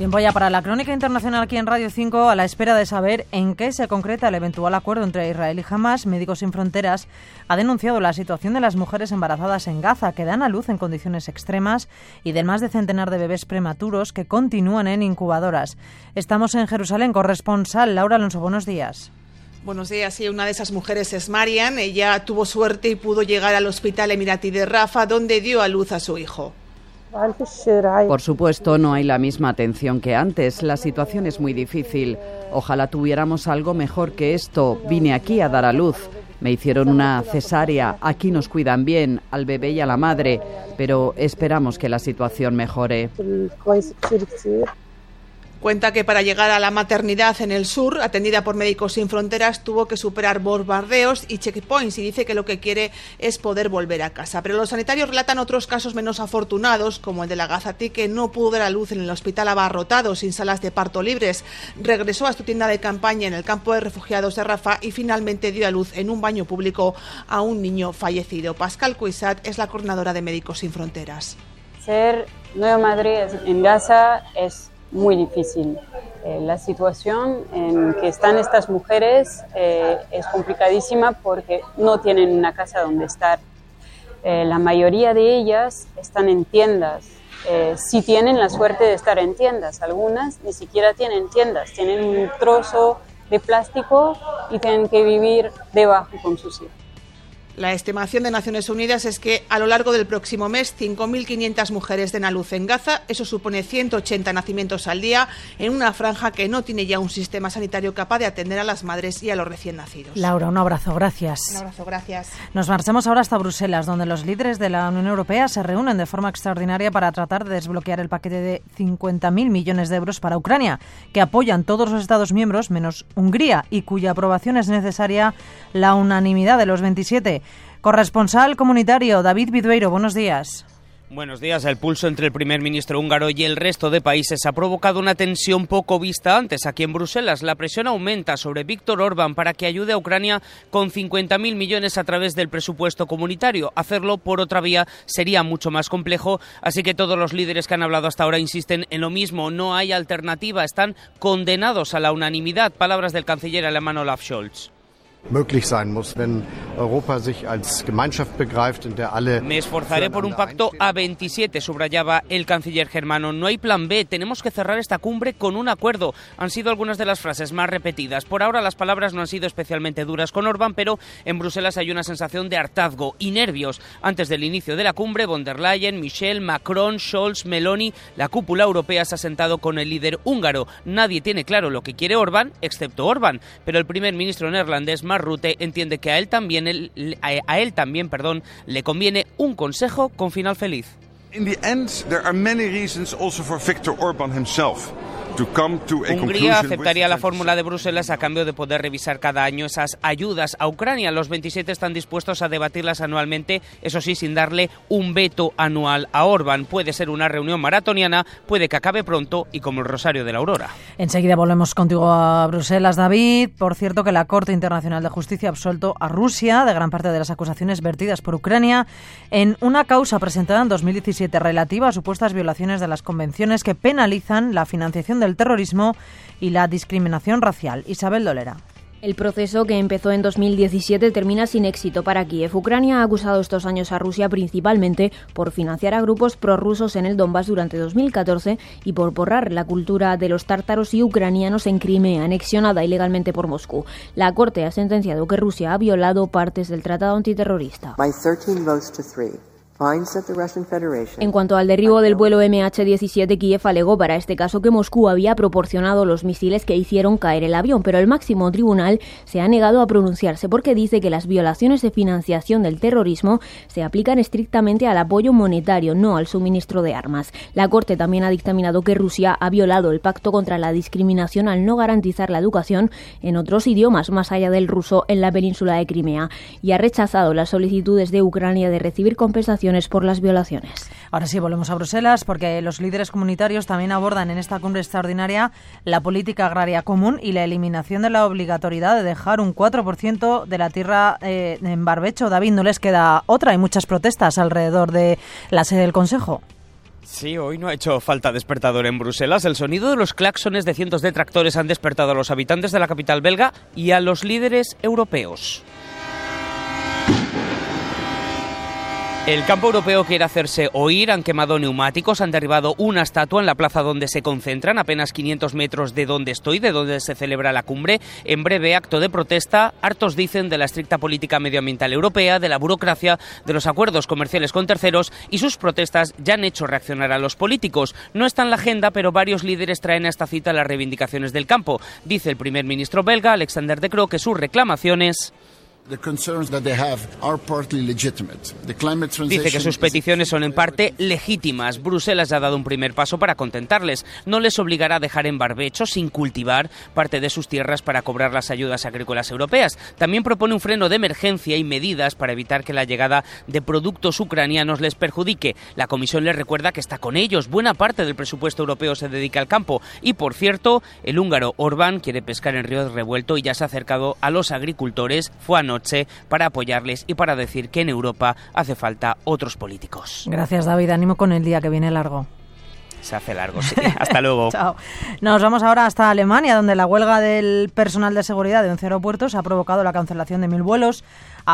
Tiempo ya para la crónica internacional aquí en Radio 5 a la espera de saber en qué se concreta el eventual acuerdo entre Israel y Hamas. Médicos Sin Fronteras ha denunciado la situación de las mujeres embarazadas en Gaza que dan a luz en condiciones extremas y del más de centenar de bebés prematuros que continúan en incubadoras. Estamos en Jerusalén, corresponsal Laura Alonso. Buenos días. Buenos días. Sí, una de esas mujeres es Marian. Ella tuvo suerte y pudo llegar al hospital Emirati de Rafa, donde dio a luz a su hijo. Por supuesto, no hay la misma atención que antes. La situación es muy difícil. Ojalá tuviéramos algo mejor que esto. Vine aquí a dar a luz. Me hicieron una cesárea. Aquí nos cuidan bien, al bebé y a la madre. Pero esperamos que la situación mejore. Cuenta que para llegar a la maternidad en el sur, atendida por Médicos Sin Fronteras, tuvo que superar bombardeos y checkpoints y dice que lo que quiere es poder volver a casa. Pero los sanitarios relatan otros casos menos afortunados, como el de la Gazatí, que no pudo dar a luz en el hospital abarrotado, sin salas de parto libres. Regresó a su tienda de campaña en el campo de refugiados de Rafa y finalmente dio a luz en un baño público a un niño fallecido. Pascal Cuisat es la coordinadora de Médicos Sin Fronteras. Ser nueva madre en Gaza es muy difícil. Eh, la situación en que están estas mujeres eh, es complicadísima porque no tienen una casa donde estar. Eh, la mayoría de ellas están en tiendas. si tienen la suerte de estar en tiendas, algunas ni siquiera tienen tiendas, tienen un trozo de plástico y tienen que vivir debajo con sus hijos. La estimación de Naciones Unidas es que a lo largo del próximo mes 5.500 mujeres den a luz en Gaza. Eso supone 180 nacimientos al día en una franja que no tiene ya un sistema sanitario capaz de atender a las madres y a los recién nacidos. Laura, un abrazo, gracias. Un abrazo, gracias. Nos marchamos ahora hasta Bruselas, donde los líderes de la Unión Europea se reúnen de forma extraordinaria para tratar de desbloquear el paquete de 50.000 millones de euros para Ucrania, que apoyan todos los Estados miembros menos Hungría y cuya aprobación es necesaria la unanimidad de los 27. Corresponsal comunitario David Vidueiro, buenos días. Buenos días. El pulso entre el primer ministro húngaro y el resto de países ha provocado una tensión poco vista antes. Aquí en Bruselas, la presión aumenta sobre Víctor Orbán para que ayude a Ucrania con 50.000 millones a través del presupuesto comunitario. Hacerlo por otra vía sería mucho más complejo, así que todos los líderes que han hablado hasta ahora insisten en lo mismo. No hay alternativa. Están condenados a la unanimidad. Palabras del canciller alemán Olaf Scholz. Me esforzaré por un pacto a 27, subrayaba el canciller germano. No hay plan B, tenemos que cerrar esta cumbre con un acuerdo. Han sido algunas de las frases más repetidas. Por ahora las palabras no han sido especialmente duras con Orbán, pero en Bruselas hay una sensación de hartazgo y nervios. Antes del inicio de la cumbre, von der Leyen, Michel, Macron, Scholz, Meloni, la cúpula europea se ha sentado con el líder húngaro. Nadie tiene claro lo que quiere Orbán, excepto Orbán, pero el primer ministro neerlandés Marrute entiende que a él también, a él también perdón, le conviene un consejo con final feliz. In the end, there are many reasons also for Viktor Orban himself. Hungría aceptaría la fórmula de Bruselas a cambio de poder revisar cada año esas ayudas a Ucrania. Los 27 están dispuestos a debatirlas anualmente, eso sí, sin darle un veto anual a Orban. Puede ser una reunión maratoniana, puede que acabe pronto y como el Rosario de la Aurora. Enseguida volvemos contigo a Bruselas, David. Por cierto, que la Corte Internacional de Justicia ha absuelto a Rusia de gran parte de las acusaciones vertidas por Ucrania en una causa presentada en 2017 relativa a supuestas violaciones de las convenciones que penalizan la financiación del terrorismo y la discriminación racial. Isabel Dolera. El proceso que empezó en 2017 termina sin éxito para Kiev. Ucrania ha acusado estos años a Rusia principalmente por financiar a grupos prorrusos en el Donbass durante 2014 y por borrar la cultura de los tártaros y ucranianos en Crimea, anexionada ilegalmente por Moscú. La Corte ha sentenciado que Rusia ha violado partes del tratado antiterrorista. En cuanto al derribo del vuelo MH17, Kiev alegó para este caso que Moscú había proporcionado los misiles que hicieron caer el avión, pero el máximo tribunal se ha negado a pronunciarse porque dice que las violaciones de financiación del terrorismo se aplican estrictamente al apoyo monetario, no al suministro de armas. La Corte también ha dictaminado que Rusia ha violado el pacto contra la discriminación al no garantizar la educación en otros idiomas más allá del ruso en la península de Crimea y ha rechazado las solicitudes de Ucrania de recibir compensación por las violaciones. Ahora sí, volvemos a Bruselas porque los líderes comunitarios también abordan en esta cumbre extraordinaria la política agraria común y la eliminación de la obligatoriedad de dejar un 4% de la tierra eh, en barbecho. David, no les queda otra. Hay muchas protestas alrededor de la sede del Consejo. Sí, hoy no ha hecho falta despertador en Bruselas. El sonido de los claxones de cientos de tractores han despertado a los habitantes de la capital belga y a los líderes europeos. El campo europeo quiere hacerse oír, han quemado neumáticos, han derribado una estatua en la plaza donde se concentran, apenas 500 metros de donde estoy, de donde se celebra la cumbre. En breve acto de protesta, hartos dicen de la estricta política medioambiental europea, de la burocracia, de los acuerdos comerciales con terceros y sus protestas ya han hecho reaccionar a los políticos. No está en la agenda, pero varios líderes traen a esta cita las reivindicaciones del campo. Dice el primer ministro belga, Alexander De Croo, que sus reclamaciones Dice que sus peticiones son en parte legítimas. Bruselas ha dado un primer paso para contentarles. No les obligará a dejar en barbecho, sin cultivar, parte de sus tierras para cobrar las ayudas agrícolas europeas. También propone un freno de emergencia y medidas para evitar que la llegada de productos ucranianos les perjudique. La Comisión les recuerda que está con ellos. Buena parte del presupuesto europeo se dedica al campo. Y, por cierto, el húngaro Orbán quiere pescar en río revuelto y ya se ha acercado a los agricultores. Fue anoche para apoyarles y para decir que en Europa hace falta otros políticos. Gracias, David. Ánimo con el día que viene largo. Se hace largo, sí. Hasta luego. Chao. Nos vamos ahora hasta Alemania, donde la huelga del personal de seguridad de 11 aeropuertos ha provocado la cancelación de mil vuelos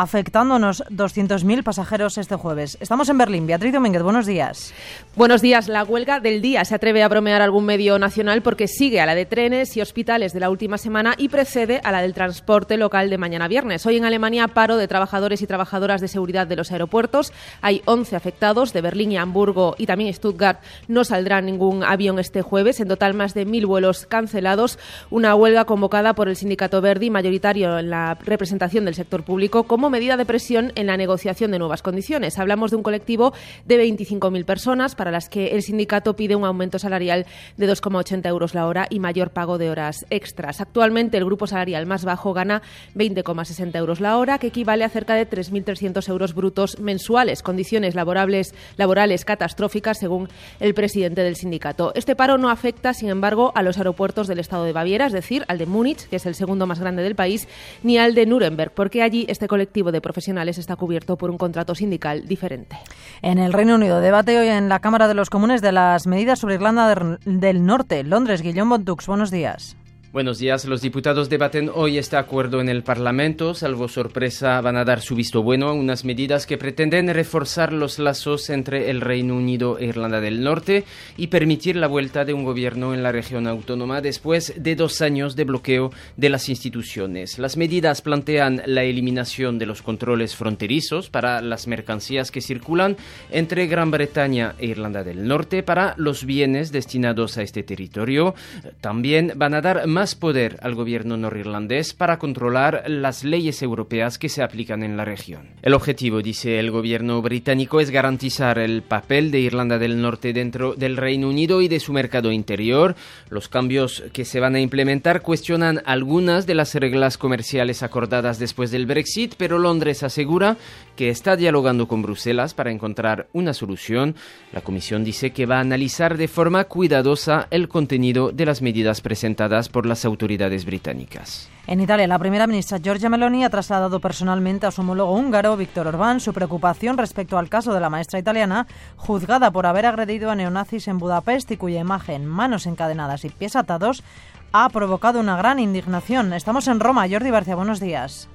afectándonos 200.000 pasajeros este jueves. Estamos en Berlín. Beatriz Domínguez, buenos días. Buenos días. La huelga del día se atreve a bromear algún medio nacional porque sigue a la de trenes y hospitales de la última semana y precede a la del transporte local de mañana viernes. Hoy en Alemania paro de trabajadores y trabajadoras de seguridad de los aeropuertos. Hay 11 afectados de Berlín y Hamburgo y también Stuttgart. No saldrá ningún avión este jueves. En total, más de mil vuelos cancelados. Una huelga convocada por el sindicato Verdi, mayoritario en la representación del sector público, como medida de presión en la negociación de nuevas condiciones. Hablamos de un colectivo de 25.000 personas para las que el sindicato pide un aumento salarial de 2,80 euros la hora y mayor pago de horas extras. Actualmente el grupo salarial más bajo gana 20,60 euros la hora, que equivale a cerca de 3.300 euros brutos mensuales, condiciones laborables, laborales catastróficas según el presidente del sindicato. Este paro no afecta, sin embargo, a los aeropuertos del estado de Baviera, es decir, al de Múnich, que es el segundo más grande del país, ni al de Nuremberg, porque allí este colectivo colectivo de profesionales está cubierto por un contrato sindical diferente. En el Reino Unido, debate hoy en la Cámara de los Comunes de las medidas sobre Irlanda del Norte. Londres, Guillaume Bontux, buenos días. Buenos días. Los diputados debaten hoy este acuerdo en el Parlamento. Salvo sorpresa, van a dar su visto bueno a unas medidas que pretenden reforzar los lazos entre el Reino Unido e Irlanda del Norte y permitir la vuelta de un gobierno en la región autónoma después de dos años de bloqueo de las instituciones. Las medidas plantean la eliminación de los controles fronterizos para las mercancías que circulan entre Gran Bretaña e Irlanda del Norte para los bienes destinados a este territorio. También van a dar más poder al gobierno norirlandés para controlar las leyes europeas que se aplican en la región. El objetivo, dice el gobierno británico, es garantizar el papel de Irlanda del Norte dentro del Reino Unido y de su mercado interior. Los cambios que se van a implementar cuestionan algunas de las reglas comerciales acordadas después del Brexit, pero Londres asegura que está dialogando con Bruselas para encontrar una solución. La Comisión dice que va a analizar de forma cuidadosa el contenido de las medidas presentadas por las autoridades británicas. En Italia, la primera ministra Giorgia Meloni ha trasladado personalmente a su homólogo húngaro, Víctor Orbán, su preocupación respecto al caso de la maestra italiana juzgada por haber agredido a neonazis en Budapest y cuya imagen, manos encadenadas y pies atados, ha provocado una gran indignación. Estamos en Roma. Jordi Barcia, buenos días.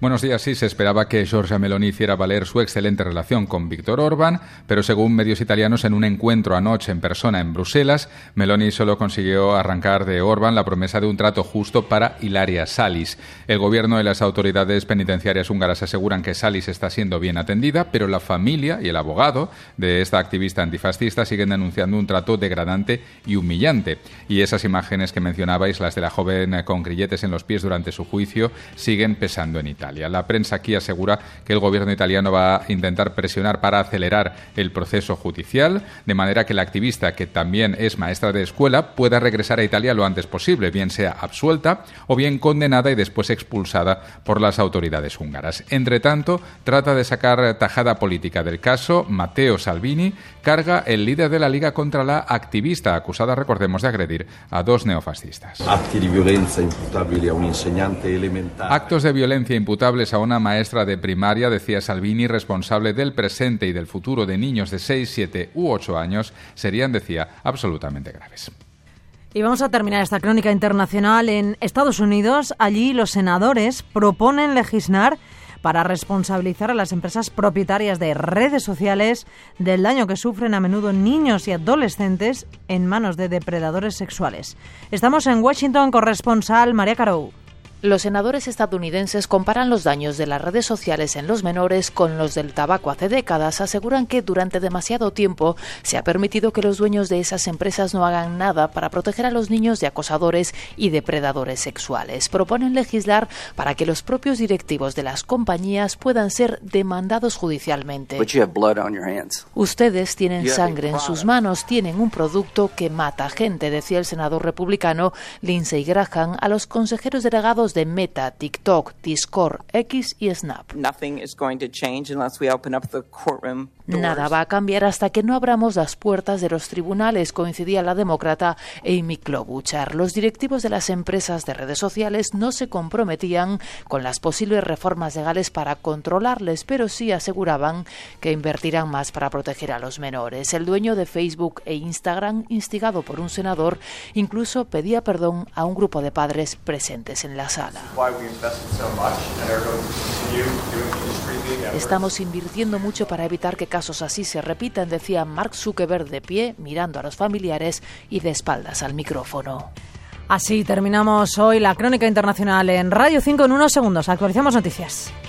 Buenos días. Sí, se esperaba que Giorgia Meloni hiciera valer su excelente relación con Víctor Orban, pero según medios italianos, en un encuentro anoche en persona en Bruselas, Meloni solo consiguió arrancar de Orban la promesa de un trato justo para Hilaria Salis. El gobierno y las autoridades penitenciarias húngaras aseguran que Salis está siendo bien atendida, pero la familia y el abogado de esta activista antifascista siguen denunciando un trato degradante y humillante. Y esas imágenes que mencionabais, las de la joven con grilletes en los pies durante su juicio, siguen pesando en Italia. La prensa aquí asegura que el gobierno italiano va a intentar presionar para acelerar el proceso judicial, de manera que la activista, que también es maestra de escuela, pueda regresar a Italia lo antes posible, bien sea absuelta o bien condenada y después expulsada por las autoridades húngaras. Entre tanto, trata de sacar tajada política del caso. Matteo Salvini carga el líder de la Liga contra la activista acusada, recordemos, de agredir a dos neofascistas. Actos de violencia imputables imputables a una maestra de primaria, decía Salvini, responsable del presente y del futuro de niños de 6, 7 u 8 años, serían, decía, absolutamente graves. Y vamos a terminar esta crónica internacional en Estados Unidos. Allí los senadores proponen legislar para responsabilizar a las empresas propietarias de redes sociales del daño que sufren a menudo niños y adolescentes en manos de depredadores sexuales. Estamos en Washington, corresponsal María Carou. Los senadores estadounidenses comparan los daños de las redes sociales en los menores con los del tabaco hace décadas. Aseguran que durante demasiado tiempo se ha permitido que los dueños de esas empresas no hagan nada para proteger a los niños de acosadores y depredadores sexuales. Proponen legislar para que los propios directivos de las compañías puedan ser demandados judicialmente. Ustedes tienen sangre en sus manos, tienen un producto que mata gente, decía el senador republicano Lindsey Graham a los consejeros delegados de Meta, TikTok, Discord, X y Snap. Nada va a cambiar hasta que no abramos las puertas de los tribunales, coincidía la demócrata Amy Klobuchar. Los directivos de las empresas de redes sociales no se comprometían con las posibles reformas legales para controlarles, pero sí aseguraban que invertirán más para proteger a los menores. El dueño de Facebook e Instagram, instigado por un senador, incluso pedía perdón a un grupo de padres presentes en la sala. Estamos invirtiendo mucho para evitar que casos así se repitan, decía Mark Zuckerberg de pie, mirando a los familiares y de espaldas al micrófono. Así terminamos hoy la crónica internacional en Radio 5 en unos segundos. Actualizamos noticias.